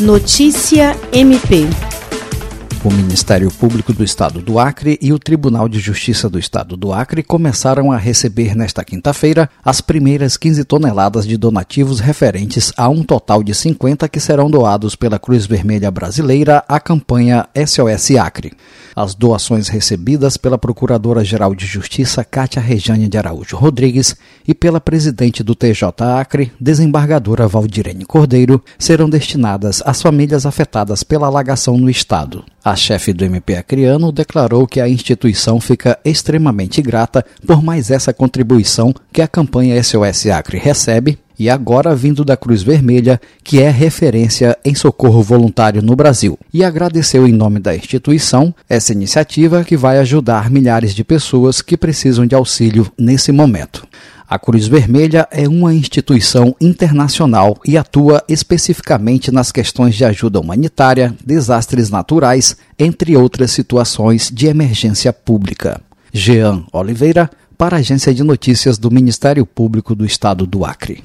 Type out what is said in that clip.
Notícia MP. O Ministério Público do Estado do Acre e o Tribunal de Justiça do Estado do Acre começaram a receber nesta quinta-feira as primeiras 15 toneladas de donativos referentes a um total de 50 que serão doados pela Cruz Vermelha Brasileira à campanha SOS Acre. As doações recebidas pela Procuradora-Geral de Justiça Cátia Rejane de Araújo Rodrigues e pela presidente do TJ Acre, desembargadora Valdirene Cordeiro, serão destinadas às famílias afetadas pela alagação no estado. A chefe do MP Acreano declarou que a instituição fica extremamente grata por mais essa contribuição que a campanha SOS Acre recebe e agora vindo da Cruz Vermelha, que é referência em socorro voluntário no Brasil, e agradeceu em nome da instituição essa iniciativa que vai ajudar milhares de pessoas que precisam de auxílio nesse momento. A Cruz Vermelha é uma instituição internacional e atua especificamente nas questões de ajuda humanitária, desastres naturais, entre outras situações de emergência pública. Jean Oliveira, para a Agência de Notícias do Ministério Público do Estado do Acre.